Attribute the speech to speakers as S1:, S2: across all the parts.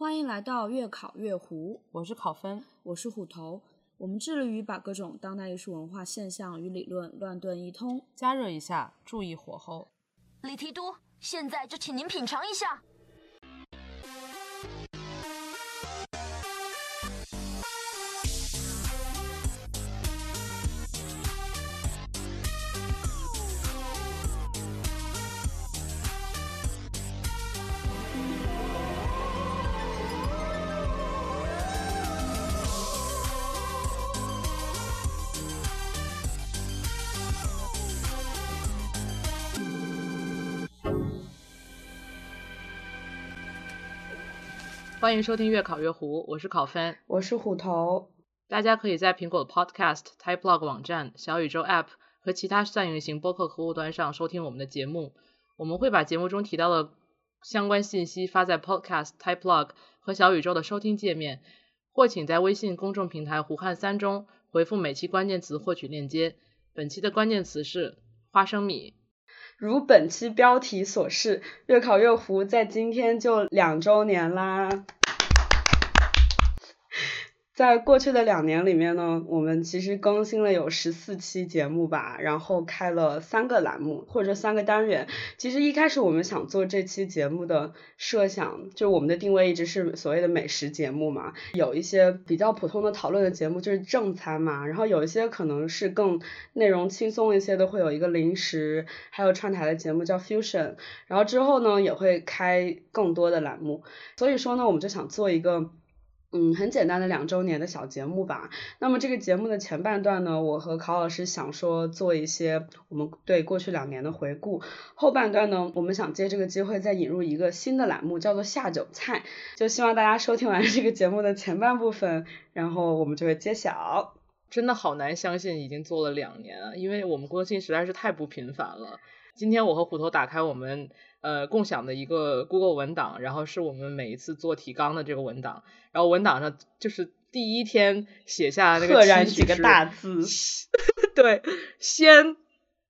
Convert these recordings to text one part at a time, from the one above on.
S1: 欢迎来到月考月胡，
S2: 我是考分，
S1: 我是虎头。我们致力于把各种当代艺术文化现象与理论乱炖一通。
S2: 加热一下，注意火候。
S3: 李提督，现在就请您品尝一下。
S2: 欢迎收听越考越糊，我是考分，
S1: 我是虎头。
S2: 大家可以在苹果的 Podcast、Typeblog 网站、小宇宙 App 和其他泛用型播客客户端上收听我们的节目。我们会把节目中提到的相关信息发在 Podcast、Typeblog 和小宇宙的收听界面，或请在微信公众平台“胡汉三”中回复每期关键词获取链接。本期的关键词是花生米。
S1: 如本期标题所示，月考月胡在今天就两周年啦。在过去的两年里面呢，我们其实更新了有十四期节目吧，然后开了三个栏目或者三个单元。其实一开始我们想做这期节目的设想，就我们的定位一直是所谓的美食节目嘛，有一些比较普通的讨论的节目就是正餐嘛，然后有一些可能是更内容轻松一些的，会有一个零食，还有串台的节目叫 Fusion，然后之后呢也会开更多的栏目，所以说呢我们就想做一个。嗯，很简单的两周年的小节目吧。那么这个节目的前半段呢，我和考老师想说做一些我们对过去两年的回顾。后半段呢，我们想借这个机会再引入一个新的栏目，叫做下酒菜。就希望大家收听完这个节目的前半部分，然后我们就会揭晓。
S2: 真的好难相信已经做了两年啊，因为我们更新实在是太不频繁了。今天我和虎头打开我们。呃，共享的一个 Google 文档，然后是我们每一次做提纲的这个文档，然后文档上就是第一天写下那个
S1: 几个大字，
S2: 对，先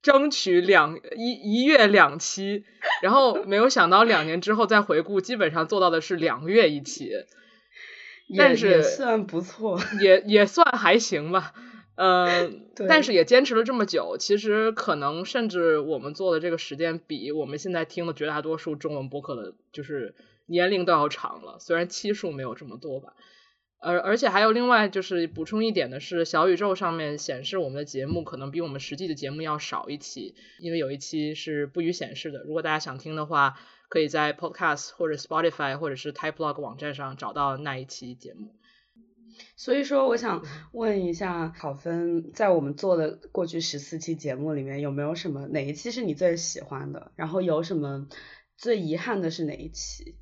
S2: 争取两一一月两期，然后没有想到两年之后再回顾，基本上做到的是两个月一期，但是
S1: 算不错，
S2: 也也算还行吧。呃，但是也坚持了这么久，其实可能甚至我们做的这个时间比我们现在听的绝大多数中文播客的，就是年龄都要长了。虽然期数没有这么多吧，而而且还有另外就是补充一点的是，小宇宙上面显示我们的节目可能比我们实际的节目要少一期，因为有一期是不予显示的。如果大家想听的话，可以在 Podcast 或者 Spotify 或者是 Typeblog 网站上找到那一期节目。
S1: 所以说，我想问一下考分，在我们做的过去十四期节目里面，有没有什么哪一期是你最喜欢的？然后有什么最遗憾的是哪一期？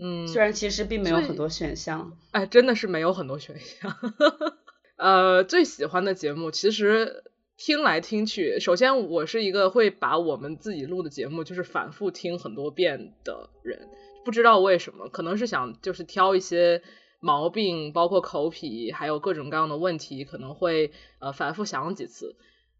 S2: 嗯，
S1: 虽然其实并没有很多选项，
S2: 哎，真的是没有很多选项。呃，最喜欢的节目，其实听来听去，首先我是一个会把我们自己录的节目就是反复听很多遍的人，不知道为什么，可能是想就是挑一些。毛病包括口癖，还有各种各样的问题，可能会呃反复想几次。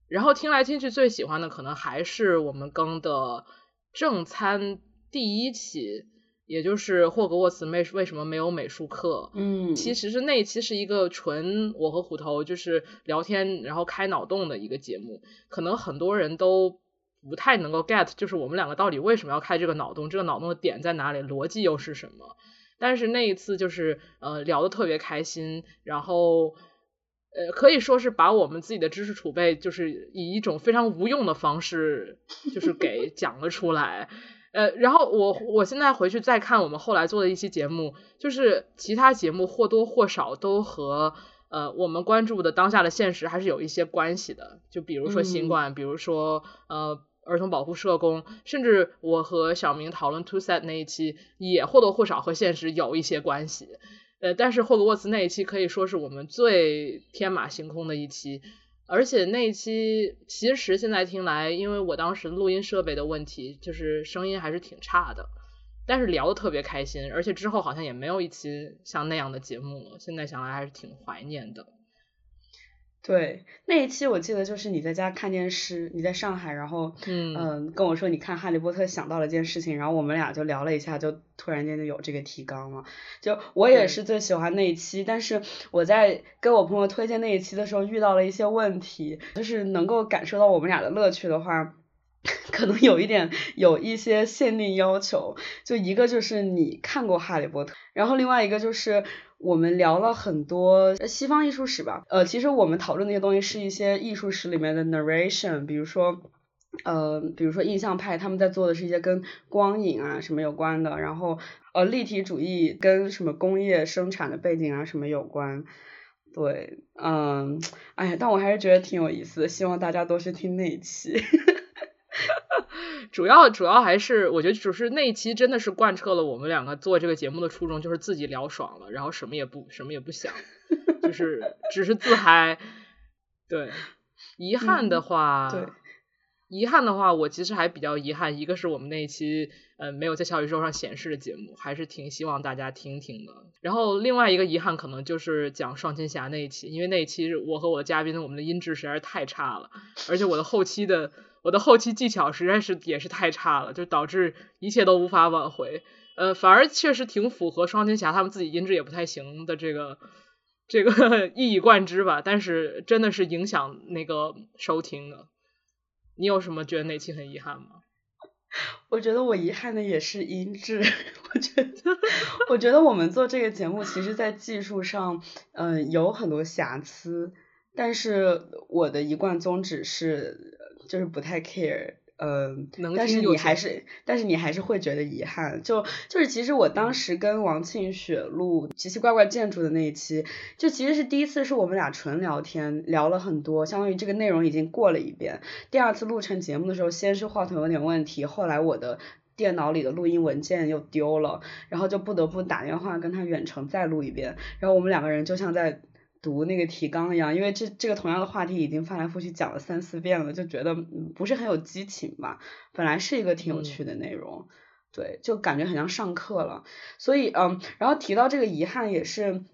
S2: 然后听来听去，最喜欢的可能还是我们更的正餐第一期，也就是霍格沃茨为为什么没有美术课？
S1: 嗯，
S2: 其实是那一期是一个纯我和虎头就是聊天，然后开脑洞的一个节目。可能很多人都不太能够 get，就是我们两个到底为什么要开这个脑洞？这个脑洞的点在哪里？逻辑又是什么？但是那一次就是呃聊的特别开心，然后呃可以说是把我们自己的知识储备就是以一种非常无用的方式就是给 讲了出来，呃然后我我现在回去再看我们后来做的一期节目，就是其他节目或多或少都和呃我们关注的当下的现实还是有一些关系的，就比如说新冠，比如说呃。儿童保护社工，甚至我和小明讨论 Two Set 那一期，也或多或少和现实有一些关系。呃，但是霍格沃茨那一期可以说是我们最天马行空的一期，而且那一期其实现在听来，因为我当时录音设备的问题，就是声音还是挺差的，但是聊的特别开心，而且之后好像也没有一期像那样的节目了。现在想来还是挺怀念的。
S1: 对，那一期我记得就是你在家看电视，你在上海，然后
S2: 嗯
S1: 嗯跟我说你看《哈利波特》想到了一件事情，然后我们俩就聊了一下，就突然间就有这个提纲了。就我也是最喜欢那一期，但是我在跟我朋友推荐那一期的时候遇到了一些问题，就是能够感受到我们俩的乐趣的话。可能有一点有一些限定要求，就一个就是你看过《哈利波特》，然后另外一个就是我们聊了很多西方艺术史吧，呃，其实我们讨论那些东西是一些艺术史里面的 narration，比如说。呃，比如说印象派，他们在做的是一些跟光影啊什么有关的，然后呃立体主义跟什么工业生产的背景啊什么有关。对，嗯，哎呀，但我还是觉得挺有意思的，希望大家都去听那一期。
S2: 主要主要还是我觉得就是那一期真的是贯彻了我们两个做这个节目的初衷，就是自己聊爽了，然后什么也不什么也不想，就是只是自嗨。对，遗憾的
S1: 嗯
S2: 话，
S1: 对
S2: 遗憾的话，我其实还比较遗憾，一个是我们那一期呃没有在小宇宙上显示的节目，还是挺希望大家听听的。然后另外一个遗憾可能就是讲双剑侠那一期，因为那一期我和我的嘉宾我们的音质实在是太差了，而且我的后期的我的后期技巧实在是也是太差了，就导致一切都无法挽回。呃，反而确实挺符合双金侠他们自己音质也不太行的这个这个 一以贯之吧，但是真的是影响那个收听的。你有什么觉得哪期很遗憾吗？
S1: 我觉得我遗憾的也是音质，我觉得，我觉得我们做这个节目，其实在技术上，嗯、有很多瑕疵，但是我的一贯宗旨是，就是不太 care，嗯、
S2: 能
S1: 但是你还是，但是你还是会觉得遗憾，就就是其实我当时跟王庆雪录奇奇怪怪建筑的那一期，就其实是第一次是我们俩纯聊天，聊了很多，相当于这个内容已经过了一遍。第二次录成节目的时候，先是话筒有点问题，后来我的电脑里的录音文件又丢了，然后就不得不打电话跟他远程再录一遍，然后我们两个人就像在读那个提纲一样，因为这这个同样的话题已经翻来覆去讲了三四遍了，就觉得嗯不是很有激情吧。本来是一个挺有
S2: 嗯
S1: 趣的内容，对，就感觉很像上课了。所以嗯，然后提到这个遗憾也是。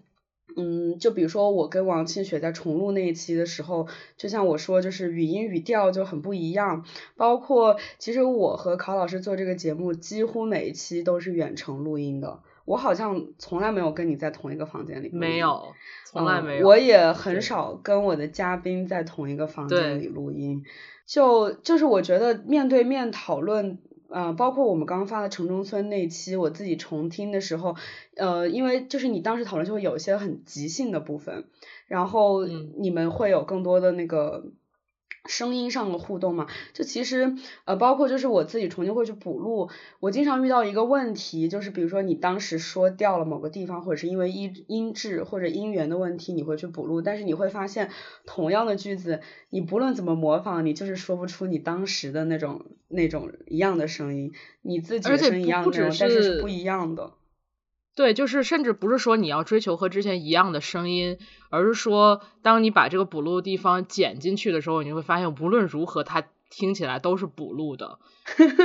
S1: 嗯，就比如说我跟王庆雪在重录那一期的时候，就像我说，就是语音语调就很不一样。包括其实我和考老师做这个节目，几乎每一期都是远程录音的。我好像从来没有跟你在同一个房间里
S2: 没有，从来
S1: 嗯
S2: 没有。
S1: 我也很少跟我的嘉宾在同一个房间里录音。就就是我觉得面对面讨论，呃，包括我们刚刚发的城中村那期，我自己重听的时候，呃，因为就是你当时讨论就会有一些很即兴的部分，然后
S2: 嗯
S1: 你们会有更多的那个。声音上的互动嘛，就其实呃，包括就是我自己重新会去补录，我经常遇到一个问题，就是比如说你当时说掉了某个地方，或者是因为音音质或者音源的问题，你会去补录，但是你会发现同样的句子，你不论怎么模仿，你就是说不出你当时的那种那种一样的声音，你自己的声音一样的但是是
S2: 是
S1: 不一样的。
S2: 对，就是甚至不是说你要追求和之前一样的声音，而是说当你把这个补录的地方剪进去的时候，你会发现无论如何它听起来都是补录的，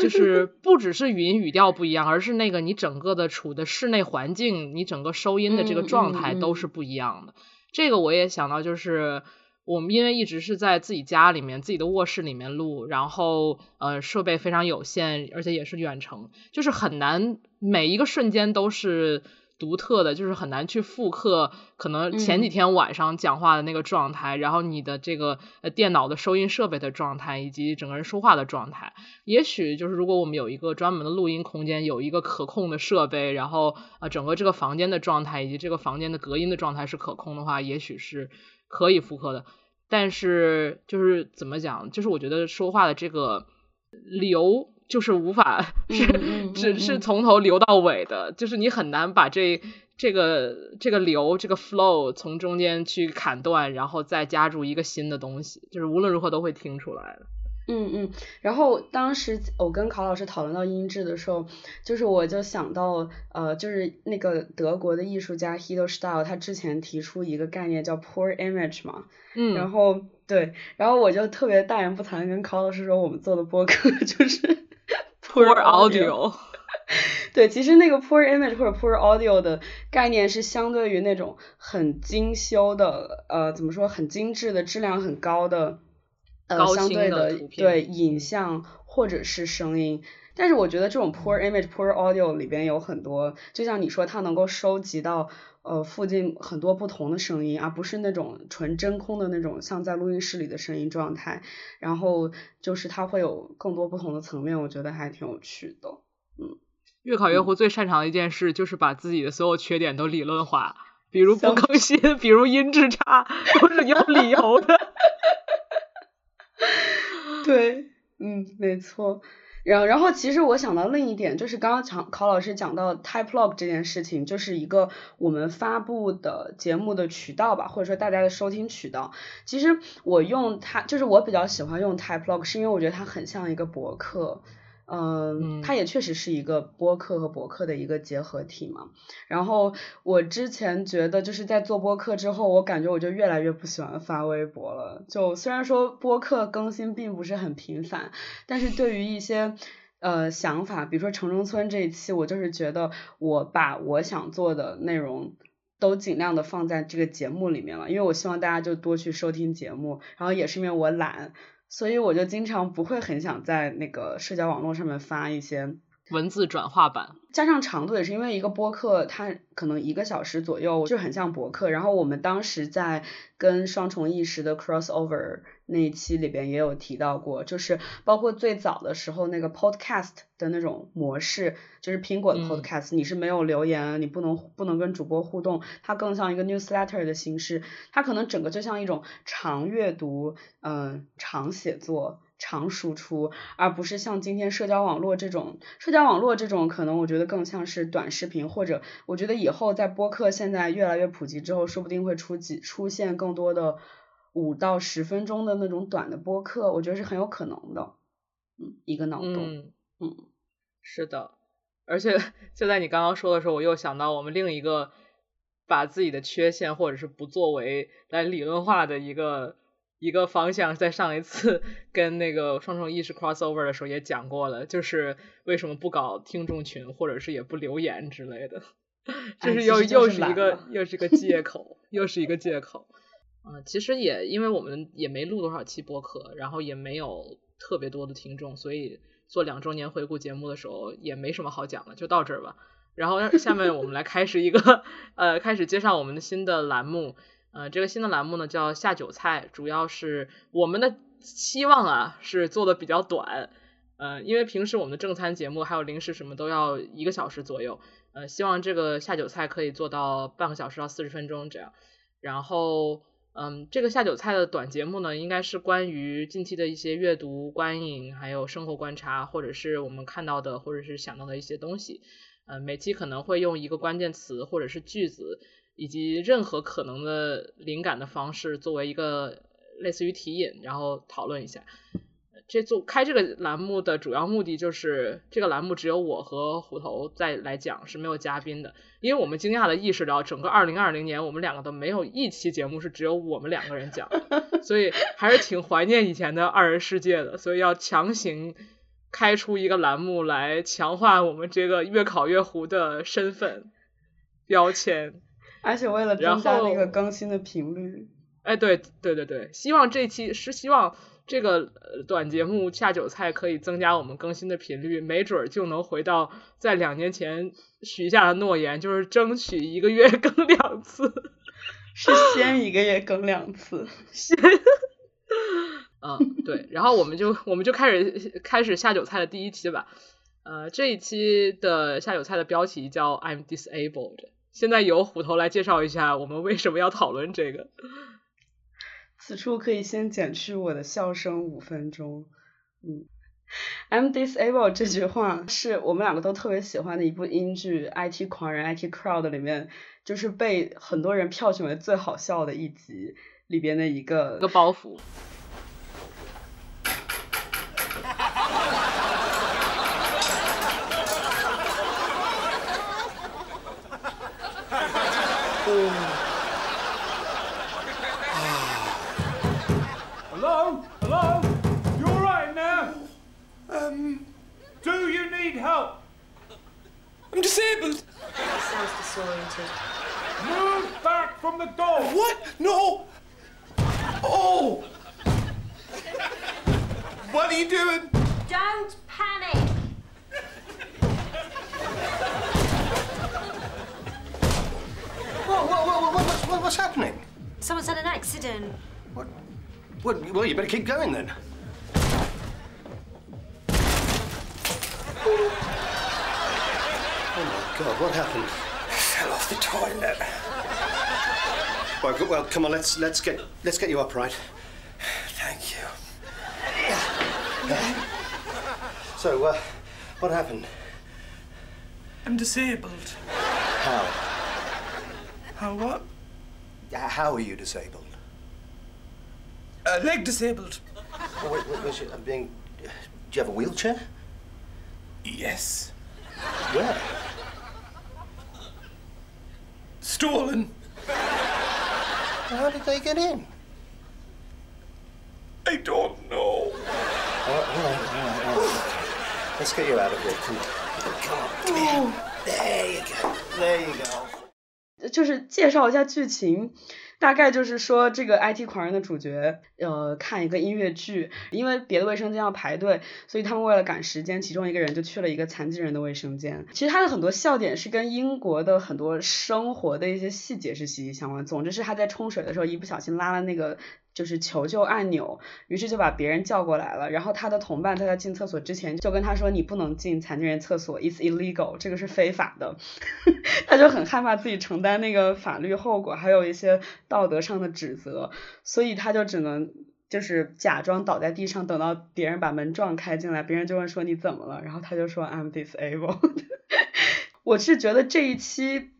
S2: 就 是不只是语音语调不一样，而是那个你整个的处的室内环境，你整个收音的这个
S1: 嗯
S2: 状态都是不一样的。这个我也想到，就是我们因为一直是在自己家里面、自己的卧室里面录，然后呃设备非常有限，而且也是远程，就是很难每一个瞬间都是独特的，就是很难去复刻可能前几
S1: 嗯
S2: 天晚上讲话的那个状态，然后你的这个呃电脑的收音设备的状态，以及整个人说话的状态。也许就是如果我们有一个专门的录音空间，有一个可控的设备，然后呃整个这个房间的状态以及这个房间的隔音的状态是可控的话，也许是可以复刻的。但是就是怎么讲，就是我觉得说话的这个流就是无法是、只是从头流到尾的，就是你很难把这这个这个流这个 flow 从中间去砍断，然后再加入一个新的东西，就是无论如何都会听出来的。
S1: 嗯嗯，然后当时我跟考老师讨论到音质的时候，就是我就想到，呃，就是那个德国的艺术家 Hido Style，他之前提出一个概念叫 poor image 嘛，
S2: 嗯，
S1: 然后对，然后我就特别大言不惭跟考老师说，我们做的播客 就是
S2: poor
S1: audio。对，其实那个 poor image 或者 poor audio 的概念是相对于那种很精修的，呃，怎么说，很精致的、质量很高的，呃，相对的对影像或者是声音。但是我觉得这种 poor image poor audio 里边有很多，就像你说，它能够收集到呃附近很多不同的声音，而不是那种纯真空的那种像在录音室里的声音状态。然后就是它会有更多不同的层面，我觉得还挺有趣的。嗯，
S2: 月考月湖最擅长的一件事就是把自己的所有缺点都理论化，比如不更新，比如音质差，都是有理由的。
S1: 对，嗯，没错。然，然后其实我想到另一点，就是刚刚常考老师讲到 type log 这件事情，就是一个我们发布的节目的渠道吧，或者说大家的收听渠道。其实我用它，就是我比较喜欢用 type log，是因为我觉得它很像一个博客。嗯，它也确实是一个播客和博客的一个结合体嘛。然后我之前觉得就是在做播客之后，我感觉我就越来越不喜欢发微博了。就虽然说播客更新并不是很频繁，但是对于一些呃想法，比如说城中村这一期，我就是觉得我把我想做的内容都尽量的放在这个节目里面了，因为我希望大家就多去收听节目，然后也是因为我懒。所以我就经常不会很想在那个社交网络上面发一些
S2: 文字转化版，
S1: 加上长度也是因为一个播客它可能一个小时左右，就很像博客。然后我们当时在跟双重意识的 crossover。那一期里边也有提到过，就是包括最早的时候那个 podcast 的那种模式，就是苹果的 podcast，你是没有留言，你不能不能跟主播互动，它更像一个 newsletter 的形式，它可能整个就像一种长阅读，嗯，长写作，长输出，而不是像今天社交网络这种，社交网络这种可能我觉得更像是短视频，或者我觉得以后在播客现在越来越普及之后，说不定会出几出现更多的。五到十分钟的那种短的播客，我觉得是很有可能的。嗯，一个脑洞。嗯，
S2: 是的。而且就在你刚刚说的时候，我又想到我们另一个把自己的缺陷或者是不作为来理论化的一个一个方向，在上一次 跟那个双重意识 crossover 的时候也讲过了，就是为什么不搞听众群，或者是也不留言之类的。这是又又是一个又是一个借口，又是一个借口。嗯，其实也因为我们也没录多少期播客，然后也没有特别多的听众，所以做两周年回顾节目的时候也没什么好讲的，就到这儿吧。然后下面我们来开始一个 呃，开始介绍我们的新的栏目。呃，这个新的栏目呢叫下酒菜，主要是我们的期望啊是做的比较短，呃，因为平时我们的正餐节目还有零食什么都要一个小时左右，呃，希望这个下酒菜可以做到半个小时到四十分钟这样，然后。嗯，这个下酒菜的短节目呢，应该是关于近期的一些阅读、观影，还有生活观察，或者是我们看到的，或者是想到的一些东西。呃，每期可能会用一个关键词或者是句子，以及任何可能的灵感的方式，作为一个类似于提引，然后讨论一下。这做开这个栏目的主要目的就是，这个栏目只有我和虎头在来讲，是没有嘉宾的。因为我们惊讶的意识到，整个二零二零年我们两个都没有一期节目是只有我们两个人讲，所以还是挺怀念以前的二人世界的。所以要强行开出一个栏目来强化我们这个越考越糊的身份标签，
S1: 而且为了增加那个更新的频率，
S2: 哎，对对对对，希望这期是希望。这个短节目下酒菜可以增加我们更新的频率，没准儿就能回到在两年前许下的诺言，就是争取一个月 更两次。
S1: 是先一个月更两次，
S2: 先。嗯，对，然后我们就我们就开始开始下酒菜的第一期吧。呃，这一期的下酒菜的标题叫 I'm disabled。现在由虎头来介绍一下我们为什么要讨论这个。
S1: 此处可以先减去我的笑声五分钟。嗯，I'm disabled 这句话是我们两个都特别喜欢的一部英剧《IT 狂人》IT Crowd 里面，就是被很多人票选为最好笑的一集里边的一个
S2: 一个包袱。
S4: Hello? Hello? You all right now?
S5: Um...
S4: Do you need help?
S5: I'm disabled. He
S3: sounds disoriented.
S4: Move back from the door!
S6: What? No! Oh! what are you doing?
S3: Don't
S6: what, what, what's, happening?
S3: Someone's had an accident.
S6: What? What? Well, you better keep going then. Oh my God! What happened? I fell off the toilet. Well, well, come on. Let's let's get let's get you up, right? Thank you. So, uh, what happened?
S5: I'm disabled.
S6: How?
S5: How what?
S6: How are you disabled?
S5: Uh, leg disabled.
S6: Oh, wait, wait, you, I'm being. Do you have a wheelchair?
S5: Yes.
S6: Where?
S5: Stolen.
S6: How did they get in?
S5: I don't know.
S6: Let's get you out of here. Come on. Come on. Come here. There you go. There you go.
S1: 就是介绍一下剧情，大概就是说这个 IT 狂人的主角，呃，看一个音乐剧，因为别的卫生间要排队，所以他们为了赶时间，其中一个人就去了一个残疾人的卫生间。其实他的很多笑点是跟英国的很多生活的一些细节是息息相关。总之是他在冲水的时候一不小心拉了那个。就是求救按钮，于是就把别人叫过来了。然后他的同伴在他进厕所之前就跟他说：“你不能进残疾人厕所，it's illegal，这个是非法的。”他就很害怕自己承担那个法律后果，还有一些道德上的指责，所以他就只能就是假装倒在地上，等到别人把门撞开进来，别人就问说你怎么了，然后他就说 I'm disabled。我是觉得这一期。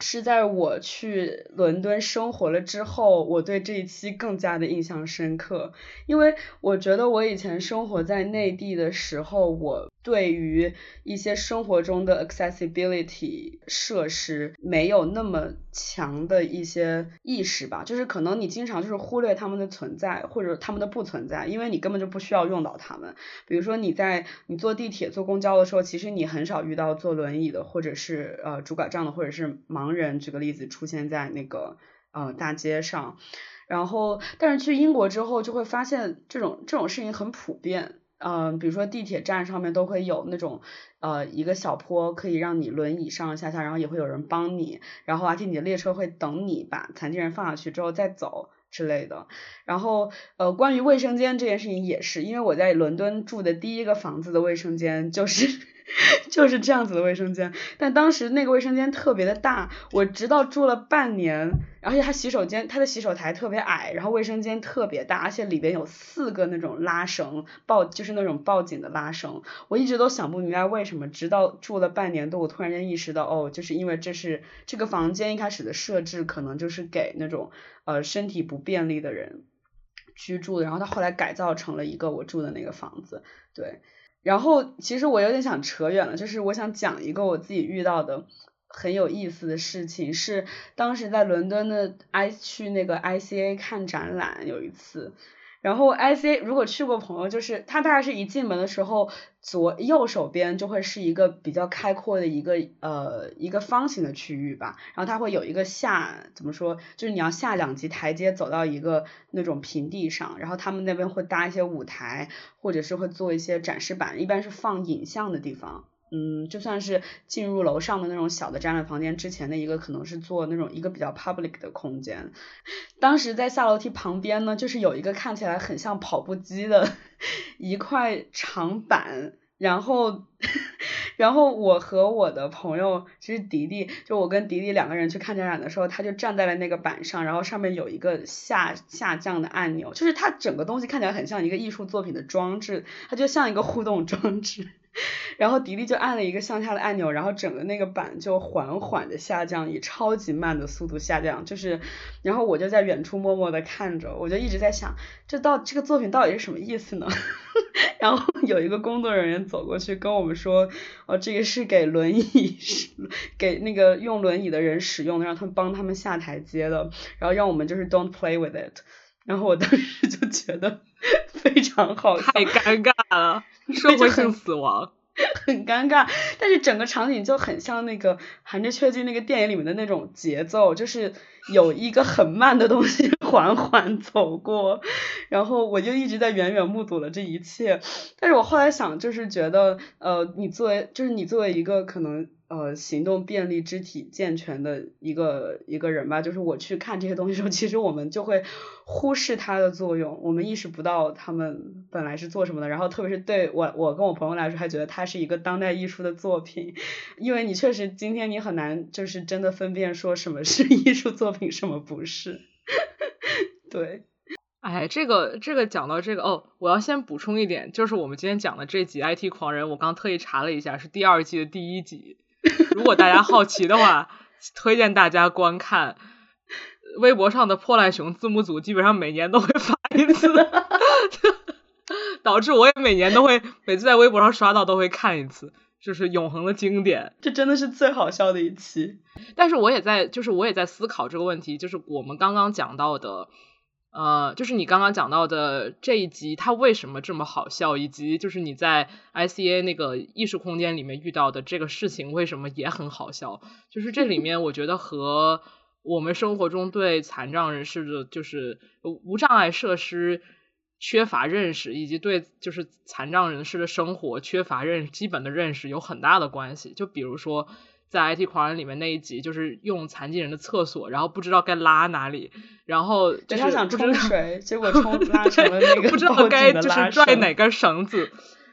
S1: 是在我去伦敦生活了之后，我对这一期更加的印象深刻，因为我觉得我以前生活在内地的时候，我对于一些生活中的 accessibility 设施没有那么强的一些意识吧，就是可能你经常就是忽略他们的存在或者他们的不存在，因为你根本就不需要用到他们。比如说你在你坐地铁、坐公交的时候，其实你很少遇到坐轮椅的，或者是呃拄拐杖的，或者是盲人。举个例子，出现在那个呃大街上，然后但是去英国之后就会发现这种这种事情很普遍。嗯，比如说地铁站上面都会有那种呃一个小坡，可以让你轮椅上下下，然后也会有人帮你，然后而且你的列车会等你把残疾人放下去之后再走之类的。然后呃关于卫生间这件事情也是，因为我在伦敦住的第一个房子的卫生间就是 就是这样子的卫生间，但当时那个卫生间特别的大，我直到住了半年，而且它洗手间它的洗手台特别矮，然后卫生间特别大，而且里边有四个那种拉绳抱，就是那种抱紧的拉绳，我一直都想不明白为什么，直到住了半年多，我突然间意识到，哦，就是因为这是这个房间一开始的设置可能就是给那种呃身体不便利的人居住的，然后他后来改造成了一个我住的那个房子，对。然后其实我有点想扯远了，就是我想讲一个我自己遇到的很有意思的事情，是当时在伦敦的 I 去那个 ICA 看展览有一次，然后，I C 如果去过朋友，就是它大概是一进门的时候，左右手边就会是一个比较开阔的一个呃一个方形的区域吧，然后它会有一个下怎么说，就是你要下两级台阶走到一个那种平地上，然后他们那边会搭一些舞台，或者是会做一些展示板，一般是放影像的地方。嗯，就算是进入楼上的那种小的展览房间之前的一个，可能是做那种一个比较 public 的空间。当时在下楼梯旁边呢，就是有一个看起来很像跑步机的 一块长板，然后，然后我和我的朋友，其实迪迪，就我跟迪迪两个人去看展览的时候，他就站在了那个板上，然后上面有一个下下降的按钮，就是它整个东西看起来很像一个艺术作品的装置，它就像一个互动装置。然后迪迪就按了一个向下的按钮，然后整个那个板就缓缓的下降，以超级慢的速度下降。就是，然后我就在远处默默的看着，我就一直在想，这到这个作品到底是什么意思呢？然后有一个工作人员走过去跟我们说，哦，这个是给轮椅使，给那个用轮椅的人使用的，让他们帮他们下台阶的，然后让我们就是 don't play with it。然后我当时就觉得 非常好笑，
S2: 太尴尬了，社会性死亡。
S1: 很尴尬，但是整个场景就很像那个《含着血迹》那个电影里面的那种节奏，就是有一个很慢的东西缓缓走过，然后我就一直在远远目睹了这一切。但是我后来想，就是觉得，呃，你作为，就是你作为一个可能。呃，行动便利、肢体健全的一个一个人吧，就是我去看这些东西的时候，其实我们就会忽视它的作用，我们意识不到他们本来是做什么的。然后，特别是对我我跟我朋友来说，还觉得它是一个当代艺术的作品，因为你确实今天你很难就是真的分辨说什么是 艺术作品，什么不是。对，
S2: 哎，这个这个讲到这个哦，我要先补充一点，就是我们今天讲的这集《IT 狂人》，我刚特意查了一下，是第二季的第一集。如果大家好奇的话，推荐大家观看。微博上的破烂熊字幕组基本上每年都会发一次，导致我也每年都会每次在微博上刷到都会看一次，就是永恒的经典。
S1: 这真的是最好笑的一期。
S2: 但是我也在，就是我也在思考这个问题，就是我们刚刚讲到的。呃，就是你刚刚讲到的这一集，它为什么这么好笑，以及就是你在 ICA 那个艺术空间里面遇到的这个事情，为什么也很好笑？就是这里面，我觉得和我们生活中对残障人士的，就是无障碍设施缺乏认识，以及对就是残障人士的生活缺乏认基本的认识有很大的关系。就比如说。在 IT 狂人里面那一集，就是用残疾人的厕所，然后不知道该拉哪里，然后就是
S1: 他想冲水，结果冲 拉成了那个
S2: 不知道该就是拽哪根绳子。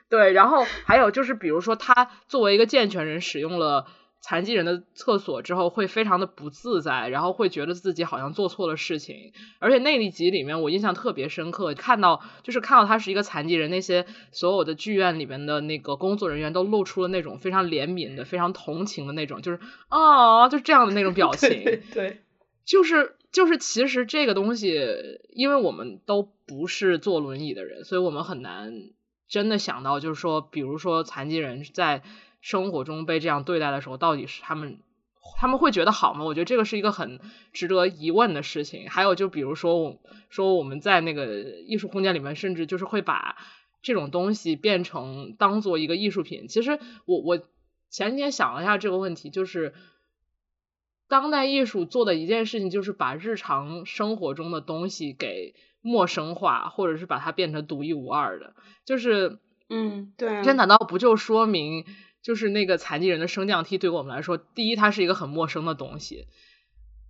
S2: 对，然后还有就是，比如说他作为一个健全人使用了。残疾人的厕所之后会非常的不自在，然后会觉得自己好像做错了事情。而且那一集里面我印象特别深刻，看到就是看到他是一个残疾人，那些所有的剧院里面的那个工作人员都露出了那种非常怜悯的、非常同情的那种，就是啊，就这样的那种表 情。
S1: 对，
S2: 就是就是其实这个东西，因为我们都不是坐轮椅的人，所以我们很难真的想到，就是说，比如说残疾人在。生活中被这样对待的时候，到底是他们他们会觉得好吗？我觉得这个是一个很值得疑问的事情。还有就比如说我，说我们在那个艺术空间里面，甚至就是会把这种东西变成当做一个艺术品。其实我我前几天想了一下这个问题，就是当代艺术做的一件事情，就是把日常生活中的东西给陌生化，或者是把它变成独一无二的。就是
S1: 嗯，对，
S2: 这难道不就说明？就是那个残疾人的升降梯，对我们来说，第一，它是一个很陌生的东西，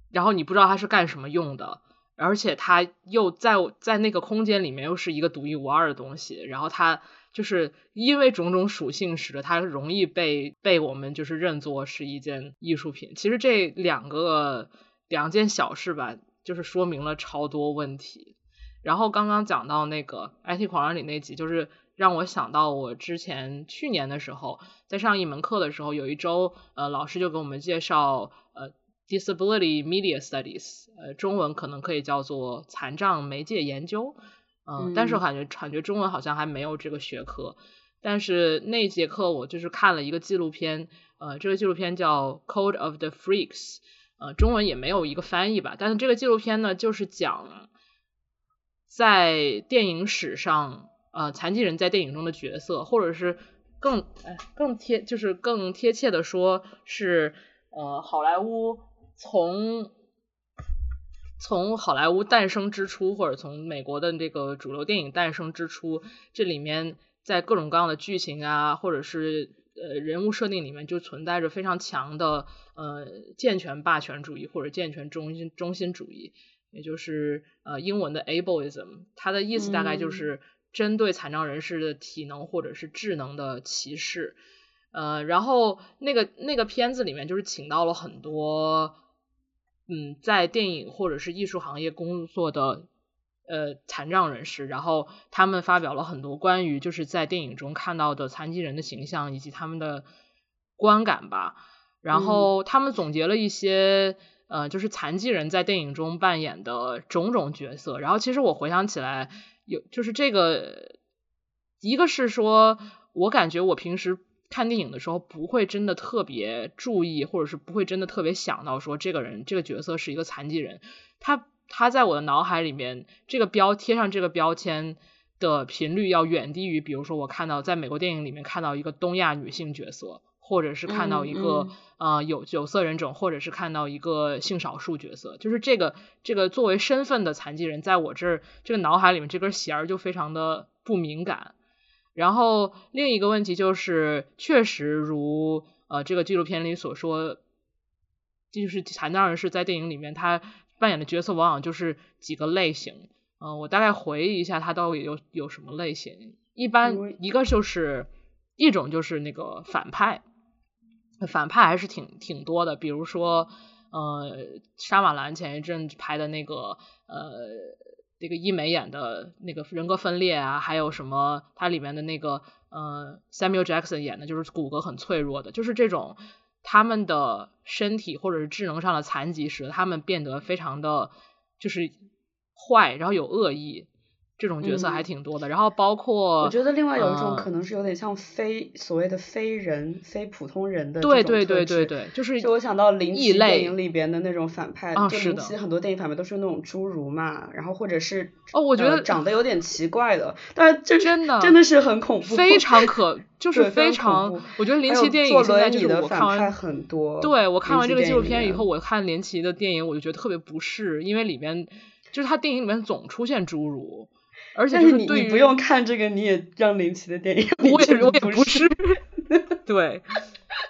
S2: 然后你不知道它是干什么用的，而且它又在在那个空间里面又是一个独一无二的东西，然后它就是因为种种属性使得它容易被被我们就是认作是一件艺术品。其实这两个两件小事吧，就是说明了超多问题。然后刚刚讲到那个 IT 狂人里那集，就是。让我想到我之前去年的时候，在上一门课的时候，有一周，呃，老师就给我们介绍，呃，disability media studies，呃，中文可能可以叫做残障媒介研究，嗯，但是我感觉感觉中文好像还没有这个学科。但是那节课我就是看了一个纪录片，呃，这个纪录片叫 Code of the Freaks，呃，中文也没有一个翻译吧。但是这个纪录片呢，就是讲在电影史上。呃，残疾人在电影中的角色，或者是更哎更贴，就是更贴切的说，是呃好莱坞从从好莱坞诞生之初，或者从美国的这个主流电影诞生之初，这里面在各种各样的剧情啊，或者是呃人物设定里面，就存在着非常强的呃健全霸权主义或者健全中心中心主义，也就是呃英文的 ableism，它的意思大概就是。针对残障人士的体能或者是智能的歧视，呃，然后那个那个片子里面就是请到了很多，嗯，在电影或者是艺术行业工作的呃残障人士，然后他们发表了很多关于就是在电影中看到的残疾人的形象以及他们的观感吧，然后他们总结了一些呃就是残疾人在电影中扮演的种种角色，然后其实我回想起来。有就是这个，一个是说，我感觉我平时看电影的时候不会真的特别注意，或者是不会真的特别想到说这个人这个角色是一个残疾人，他他在我的脑海里面这个标贴上这个标签，的频率要远低于，比如说我看到在美国电影里面看到一个东亚女性角色，或者是看到一个、呃有有色人种，或者是看到一个性少数角色，就是这个这个作为身份的残疾人，在我这儿这个脑海里面这根弦儿就非常的不敏感。然后另一个问题就是，确实如呃这个纪录片里所说，就是残障人士在电影里面他扮演的角色往往就是几个类型。嗯、我大概回忆一下，他到底有有什么类型？一般一个就是一种就是那个反派，反派还是挺挺多的，比如说呃沙马兰前一阵拍的那个呃那个伊美演的那个人格分裂啊，还有什么它里面的那个呃 Samuel Jackson 演的就是骨骼很脆弱的，就是这种他们的身体或者是智能上的残疾使得他们变得非常的就是坏，然后有恶意。这种角色还
S1: 嗯。
S2: 挺多的，然后包括
S1: 我觉得另外有一种
S2: 呃
S1: 可能是有点像非所谓的非人、非普通人的
S2: 对对对对对，就是
S1: 就我想到林奇
S2: 异类
S1: 电影里边的那种反派，就是林
S2: 的
S1: 奇很多电影反派都是那种侏儒嘛，然后或者是
S2: 哦我觉得
S1: 呃长得有点奇怪的，但是这
S2: 真的
S1: 真的是很恐怖，
S2: 非常 可，就是
S1: 非
S2: 常我觉得林奇电影
S1: 坐
S2: 现在就是我看完，
S1: 很多，
S2: 对我看完这个纪录片以后，我看林奇的电影，我就觉得特别不适，因为里面就是他电影里面总出现侏儒，而且是
S1: 你你不用看这个，你也让林奇的电影，
S2: 我也我也不
S1: 不是
S2: 是，对，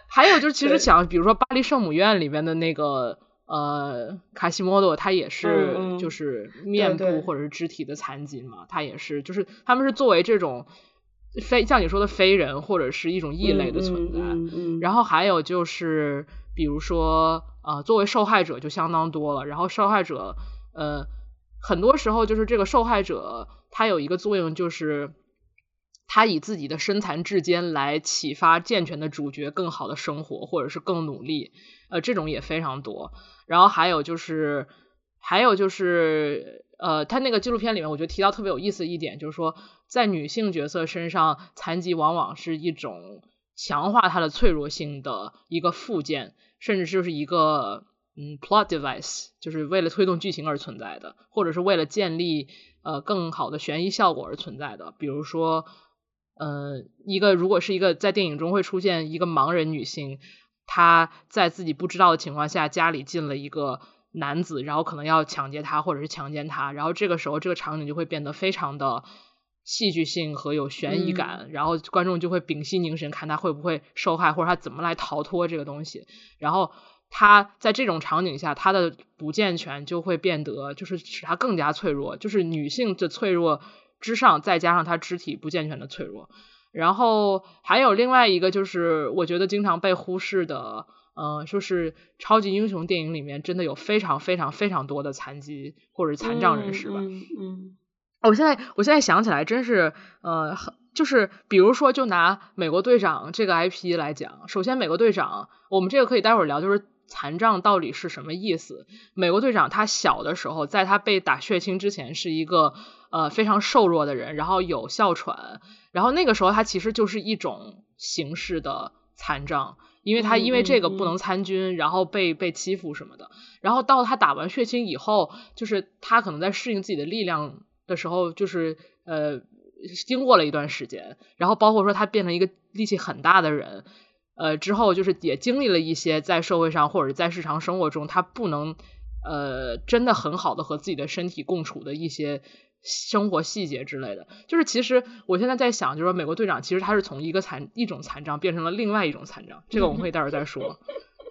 S2: 还有就是其实
S1: 对
S2: 想，比如说巴黎圣母院里面的那个呃卡西莫多，他也是就是面部或者是肢体的残疾嘛，他也是就是他们是作为这种非像你说的非人或者是一种异类的存在，
S1: 嗯嗯嗯。
S2: 然后还有就是，比如说，呃，作为受害者就相当多了。然后受害者，呃，很多时候就是这个受害者它有一个作用，就是他以自己的身残志坚来启发健全的主角更好的生活，或者是更努力。呃，这种也非常多。然后还有就是，还有就是，呃，他那个纪录片里面，我觉得提到特别有意思一点，就是说，在女性角色身上，残疾往往是一种强化她的脆弱性的一个附件，甚至就是一个嗯 plot device，就是为了推动剧情而存在的，或者是为了建立呃更好的悬疑效果而存在的。比如说，呃，一个如果是一个在电影中会出现一个盲人女性，她在自己不知道的情况下，家里进了一个男子，然后可能要抢劫她或者是强奸她，然后这个时候这个场景就会变得非常的戏剧性和有悬疑感，然后观众就会屏息凝神看他会不会受害，或者他怎么来逃脱这个东西，然后。他在这种场景下，他的不健全就会变得，就是使他更加脆弱，就是女性的脆弱之上，再加上她肢体不健全的脆弱。然后还有另外一个，就是我觉得经常被忽视的，呃，就是超级英雄电影里面真的有非常非常非常多的残疾或者残障人士吧。
S1: 嗯嗯
S2: 我现在我现在想起来，真是呃，很就是比如说，就拿美国队长这个 IP 来讲，首先美国队长，我们这个可以待会儿聊，就是残障到底是什么意思。美国队长他小的时候，在他被打血清之前，是一个呃非常瘦弱的人，然后有哮喘，然后那个时候他其实就是一种形式的残障。因为他因为这个不能参军，然后被被欺负什么的，然后到他打完血清以后，就是他可能在适应自己的力量的时候，就是呃，经过了一段时间，然后包括说他变成一个力气很大的人，呃，之后就是也经历了一些在社会上或者在日常生活中他不能呃真的很好的和自己的身体共处的一些生活细节之类的。就是其实我现在在想，就是说美国队长其实他是从一个残一种残障变成了另外一种残障，这个我们可以待会儿再说。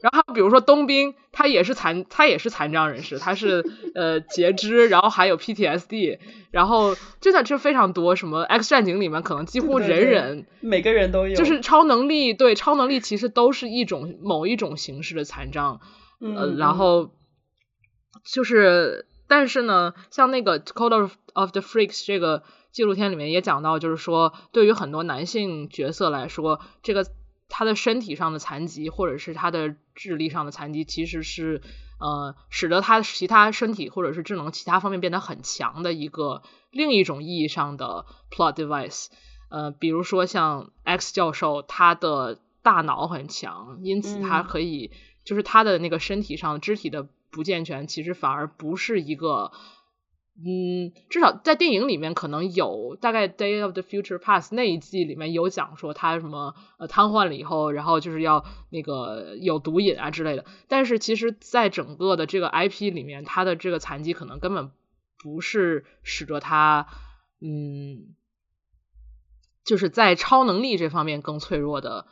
S2: 然后比如说冬兵，他也是残，他也是残障人士，他是呃截肢，然后还有 PTSD，然后真的这非常多。什么 X 战警里面可能几乎人人
S1: 每个人都有，
S2: 就是超能力，对超能力其实都是一种某一种形式的残障，然后就是，但是呢，像那个《Code of of the Freaks》这个纪录片里面也讲到，就是说，对于很多男性角色来说，这个他的身体上的残疾，或者是他的智力上的残疾，其实是呃，使得他其他身体或者是智能其他方面变得很强的一个另一种意义上的 plot device。呃，比如说像 X 教授，他的大脑很强，因此他
S1: 嗯
S2: 可以，就是他的那个身体上肢体的不健全，其实反而不是一个嗯，至少在电影里面可能有，大概《Day of the Future Past》那一季里面有讲说他什么呃瘫痪了以后，然后就是要那个有毒瘾啊之类的。但是其实，在整个的这个 IP 里面，他的这个残疾可能根本不是使得他嗯，就是在超能力这方面更脆弱的。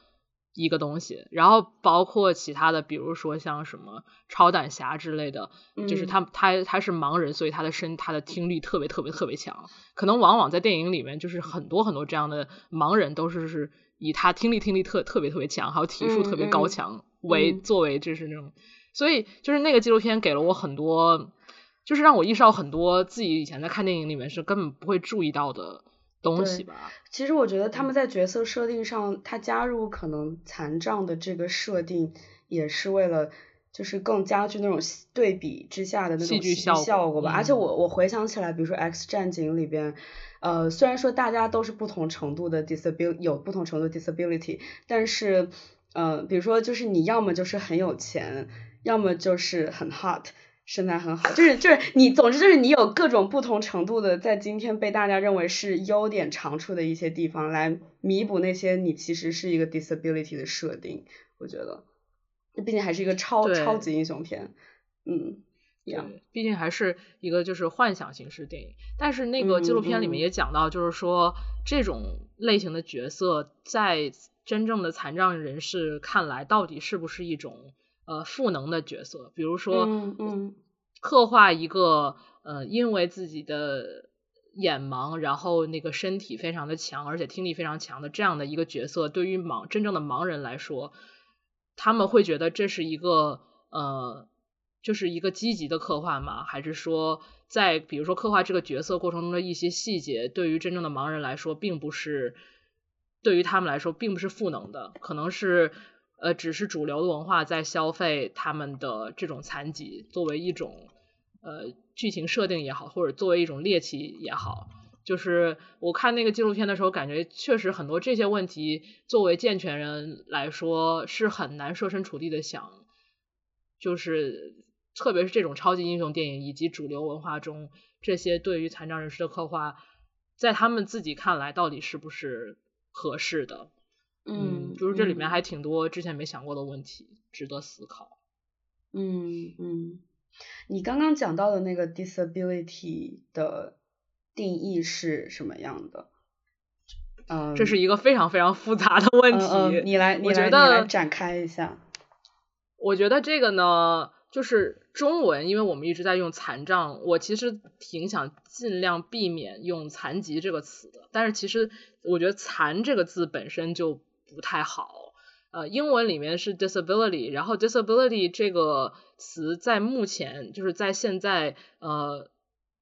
S2: 一个东西，然后包括其他的，比如说像什么超胆侠之类的，就是他他他是盲人，所以他的身他的听力特别特别特别强。可能往往在电影里面，就是很多很多这样的盲人都是是以他听力听力特特别特别强，还有体术特别高强为作为就是那种，所以就是那个纪录片给了我很多，就是让我意识到很多自己以前在看电影里面是根本不会注意到的。东西吧，
S1: 其实我觉得他们在角色设定上，他加入可能残障的这个设定，也是为了就是更加剧那种对比之下的那种戏剧效果吧。而且我我回想起来，比如说《X 战警》里边，呃，虽然说大家都是不同程度的 disability，有不同程度 disability，但是，呃，比如说就是你要么就是很有钱，要么就是很 hot。身材很好，就是就是你，总之就是你有各种不同程度的，在今天被大家认为是优点长处的一些地方，来弥补那些你其实是一个 disability 的设定。我觉得，毕竟还是一个超超级英雄片，嗯，一样。
S2: 毕竟还是一个就是幻想形式电影。但是那个纪录片里面也讲到，就是说这种类型的角色在真正的残障人士看来，到底是不是一种？呃，赋能的角色，比如说，
S1: 嗯，
S2: 刻画一个呃，因为自己的眼盲，然后那个身体非常的强，而且听力非常强的这样的一个角色，对于盲真正的盲人来说，他们会觉得这是一个呃，就是一个积极的刻画吗？还是说，在比如说刻画这个角色过程中的一些细节，对于真正的盲人来说，并不是对于他们来说，并不是赋能的，可能是。呃，只是主流的文化在消费他们的这种残疾，作为一种呃剧情设定也好，或者作为一种猎奇也好，就是我看那个纪录片的时候，感觉确实很多这些问题，作为健全人来说是很难设身处地的想，就是特别是这种超级英雄电影以及主流文化中这些对于残障人士的刻画，在他们自己看来到底是不是合适的？嗯，就是这里面还挺多之前没想过的问题，值得思考。
S1: 嗯嗯，你刚刚讲到的那个 disability 的定义是什么样的？嗯，
S2: 这是一个非常非常复杂的问题。
S1: 你来，你来，你来展开一下。
S2: 我觉得这个呢，就是中文，因为我们一直在用残障，我其实挺想尽量避免用残疾这个词的。但是其实我觉得残这个字本身就不太好，呃，英文里面是 disability，然后 disability 这个词在目前就是在现在，呃，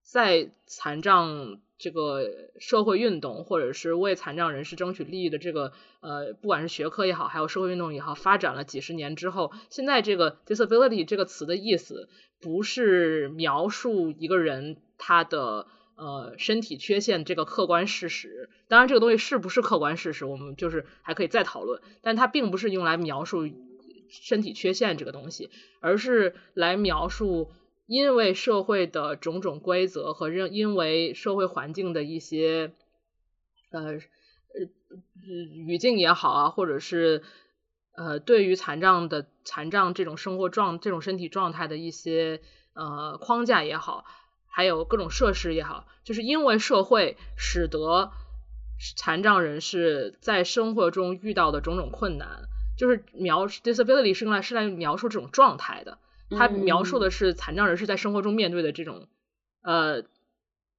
S2: 在残障这个社会运动或者是为残障人士争取利益的这个，呃，不管是学科也好，还有社会运动也好，发展了几十年之后，现在这个 disability 这个词的意思不是描述一个人他的。呃，身体缺陷这个客观事实，当然这个东西是不是客观事实，我们就是还可以再讨论。但它并不是用来描述身体缺陷这个东西，而是来描述因为社会的种种规则和认因为社会环境的一些呃语境也好啊，或者是呃对于残障的残障这种生活状这种身体状态的一些呃框架也好。还有各种设施也好，就是因为社会使得残障人士在生活中遇到的种种困难，就是描 disability 是用来是来描述这种状态的。它描述的是残障人士在生活中面对的这种呃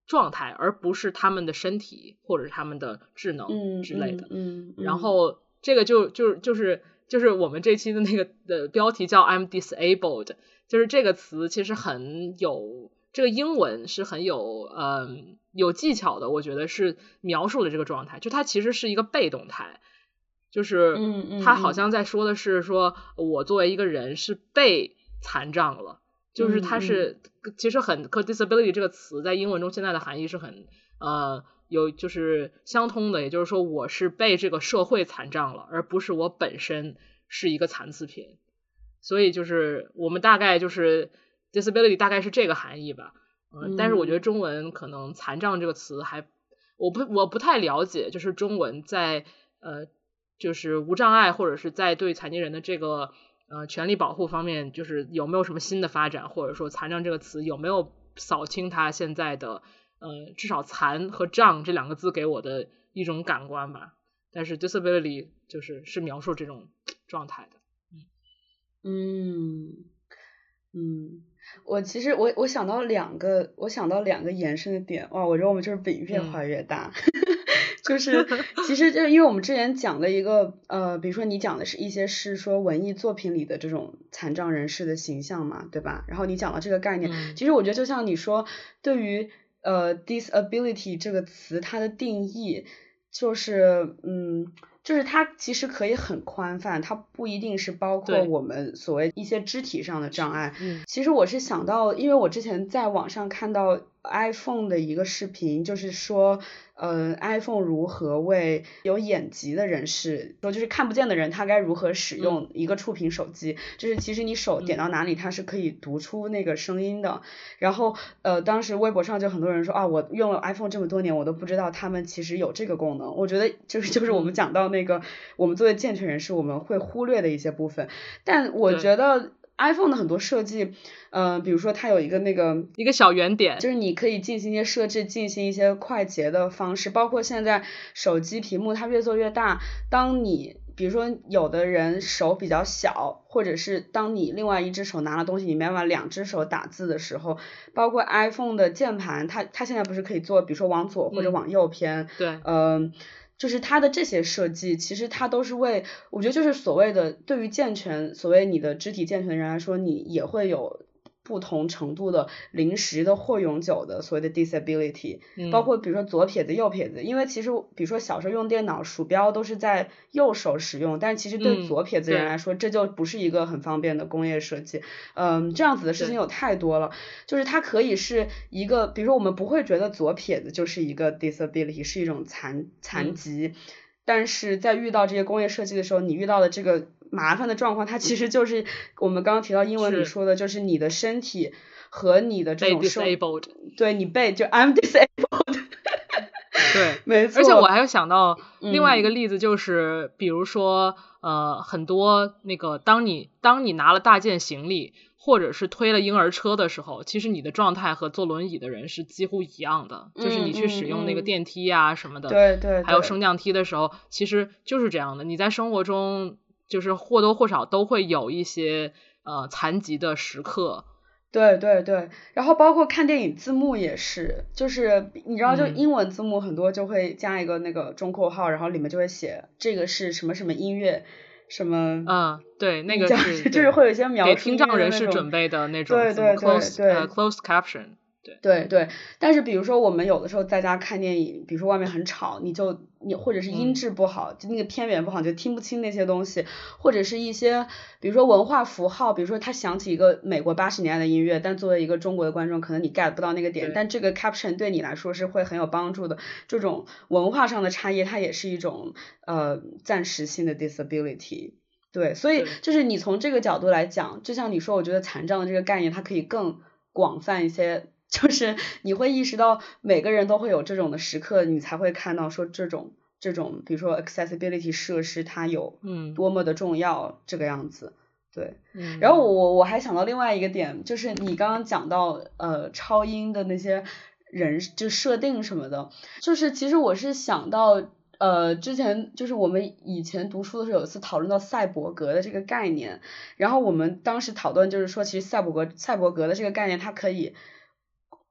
S2: 状态，而不是他们的身体或者是他们的智能之类的。
S1: 嗯。
S2: 然后这个就就就是就是我们这期的那个的标题叫 I'm disabled，就是这个词其实很有。这个英文是很有嗯有技巧的，我觉得是描述的这个状态，就它其实是一个被动态，就是它好像在说的是说我作为一个人是被残障了，就是它是其实很和 disability 这个词在英文中现在的含义是很呃有就是相通的，也就是说我是被这个社会残障了，而不是我本身是一个残次品，所以就是我们大概就是。Disability 大概是这个含义吧，嗯，但是我觉得
S1: 嗯。
S2: 中文可能“残障”这个词还，我不我不太了解，就是中文在呃，就是无障碍或者是在对残疾人的这个呃权利保护方面，就是有没有什么新的发展，或者说“残障”这个词有没有扫清它现在的呃至少“残”和“障”这两个字给我的一种感官吧。但是 disability 就是是描述这种状态的。
S1: 嗯。嗯。嗯，我其实我我想到两个，我想到两个延伸的点，哇，我觉得我们就是饼越
S2: 嗯
S1: 画越大。就是，其实就是因为我们之前讲的一个呃，比如说你讲的是一些是说文艺作品里的这种残障人士的形象嘛，对吧？然后你讲到这个概念，
S2: 嗯
S1: 其实我觉得就像你说，对于呃 disability 这个词，它的定义就是嗯。就是它其实可以很宽泛，它不一定是包括我们所谓一些肢体上的障碍。
S2: 嗯
S1: 其实我是想到，因为我之前在网上看到 iPhone 的一个视频，就是说，呃，iPhone 如何为有眼疾的人士，说就是看不见的人，他该如何使用一个触屏手机，就是其实你手点到哪里，它是可以读出那个声音的。然后，呃，当时微博上就很多人说啊，我用了 iPhone 这么多年，我都不知道他们其实有这个功能。我觉得就是就是我们讲到那个，我们作为健全人士，我们会忽略的一些部分。但我觉得 iPhone 的很多设计，嗯、比如说它有一个那个
S2: 一个小圆点，
S1: 就是你可以进行一些设置，进行一些快捷的方式，包括现在手机屏幕它越做越大，当你比如说有的人手比较小，或者是当你另外一只手拿了东西，你没办法两只手打字的时候，包括 iPhone 的键盘，它它现在不是可以做，比如说往左或者
S2: 嗯。
S1: 往右偏，
S2: 对，
S1: 嗯，就是它的这些设计，其实它都是为，我觉得就是所谓的对于健全，所谓你的肢体健全的人来说，你也会有不同程度的临时的或永久的所谓的 disability，、
S2: 嗯。
S1: 包括比如说左撇子、右撇子，因为其实比如说小时候用电脑，鼠标都是在右手使用，但其实对
S2: 嗯
S1: 左撇子人来说，这就不是一个很方便的工业设计。嗯，这样子的事情有太多了，就是它可以是一个，比如说我们不会觉得左撇子就是一个 disability，是一种残残
S2: 嗯。
S1: 疾，但是在遇到这些工业设计的时候，你遇到的这个麻烦的状况，它其实就是我们刚刚提到英文里说的，就是你的身体和你的这种受对你被就 I'm disabled，
S2: 对。
S1: 没错，
S2: 而且我还有想到另外一个
S1: 嗯。
S2: 例子，就是、比如说呃，很多那个当你当你拿了大件行李，或者是推了婴儿车的时候，其实你的状态和坐轮椅的人是几乎一样的，就是你去
S1: 嗯
S2: 使用那个
S1: 嗯。
S2: 电梯啊什么的，
S1: 对对，对
S2: 还有升降梯的时候，其实就是这样的。你在生活中就是或多或少都会有一些呃残疾的时刻，
S1: 对对对，然后包括看电影字幕也是，就是你知道，就
S2: 嗯。
S1: 英文字幕很多就会加一个那个中括号，然后里面就会写这个是什么什么音乐，什么
S2: 嗯，对，那个
S1: 讲
S2: 是
S1: 就是会有一些描
S2: 给听障人士准备的那种
S1: 对对对
S2: close
S1: 对。
S2: 呃 closed caption，对，
S1: 对对，但是比如说我们有的时候在家看电影，比如说外面很吵，你就你或者是音
S2: 嗯。
S1: 质不好，就那个片源不好，就听不清那些东西，或者是一些比如说文化符号，比如说他想起一个美国八十年代的音乐，但作为一个中国的观众，可能你 get 不到那个点，但这个 caption 对你来说是会很有帮助的。这种文化上的差异，它也是一种呃暂时性的 disability。对，所以就是你从这个角度来讲，就像你说，我觉得残障的这个概念，它可以更广泛一些，就是你会意识到每个人都会有这种的时刻，你才会看到说这种这种，比如说 accessibility 设施它有
S2: 嗯
S1: 多么的重要，这个样子。对，
S2: 嗯，
S1: 然后我我我还想到另外一个点，就是你刚刚讲到呃超英的那些人就设定什么的，就是其实我是想到呃之前就是我们以前读书的时候有一次讨论到赛博格的这个概念，然后我们当时讨论就是说，其实赛博格赛博格的这个概念它可以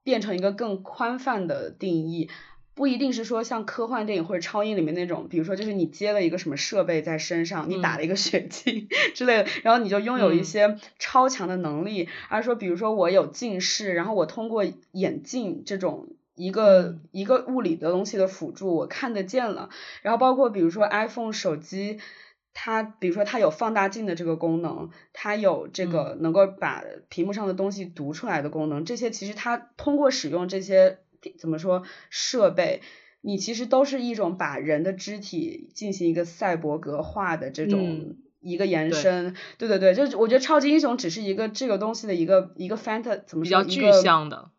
S1: 变成一个更宽泛的定义。不一定是说像科幻电影或者超英里面那种，比如说就是你接了一个什么设备在身上，你打了一个血清 之类的，然后你就拥有一
S2: 嗯
S1: 些超强的能力，而说比如说我有近视，然后我通过眼镜这种一个、
S2: 嗯
S1: 一个物理的东西的辅助，我看得见了，然后包括比如说 iPhone 手机。它比如说它有放大镜的这个功能，它有这个能够把屏幕上的东西读出来的功能，这些其实它通过使用这些怎么说设备，你其实都是一种把人的肢体进行一个赛博格化的这种
S2: 嗯
S1: 一个延
S2: 对
S1: 伸。对对对，就是我觉得超级英雄只是一个这个东西的一个一个 fant 怎么
S2: 比较具象的，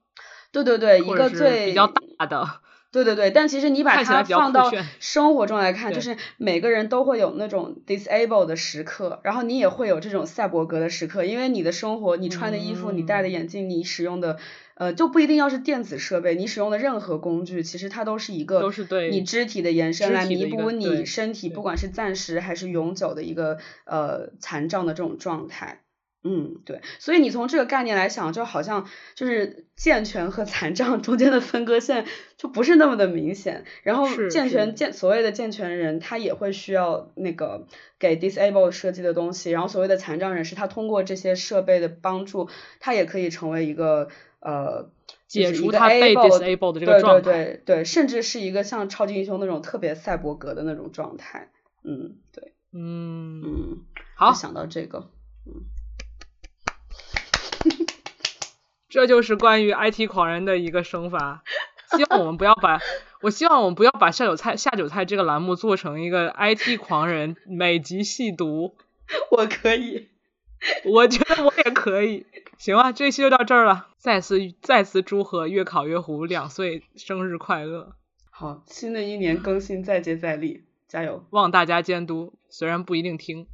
S1: 对对对，一个最
S2: 比较大的。
S1: 对对对，但其实你把它放到 生活中来看，就是每个人都会有那种 disable 的时刻，然后你也会有这种赛博格的时刻，因为你的生活，你穿的衣服，你戴的
S2: 嗯
S1: 眼镜，你使用的。呃，就不一定要是电子设备，你使用的任何工具，其实它都是一个
S2: 都是对
S1: 你肢体的延伸，来弥补你身体不管是暂时还是永久的一个呃残障的这种状态。嗯，对，所以你从这个概念来想，就好像就是健全和残障中间的分割线就不是那么的明显。然后健全健所谓的健全人，他也会需要那个给 disable 设计的东西。然后所谓的残障人士，他通过这些设备的帮助，他也可以成为一个呃。
S2: 解除他被 disable 的这个
S1: 对
S2: 状态
S1: 对对对，甚至是一个像超级英雄那种特别赛博格的那种状态。嗯，对，
S2: 嗯，
S1: 嗯，
S2: 好
S1: 就，想到这个。
S2: 这就是关于 IT 狂人的一个生发。希望我们不要把，我希望我们不要把下酒菜下酒菜这个栏目做成一个 IT 狂人每集细读。
S1: 我可以。
S2: 我觉得我也可以。行吧，这期就到这儿了。再次再次祝贺月考月湖两岁生日快乐，
S1: 好，新的一年更新再接再厉，加油！
S2: 望大家监督，虽然不一定听。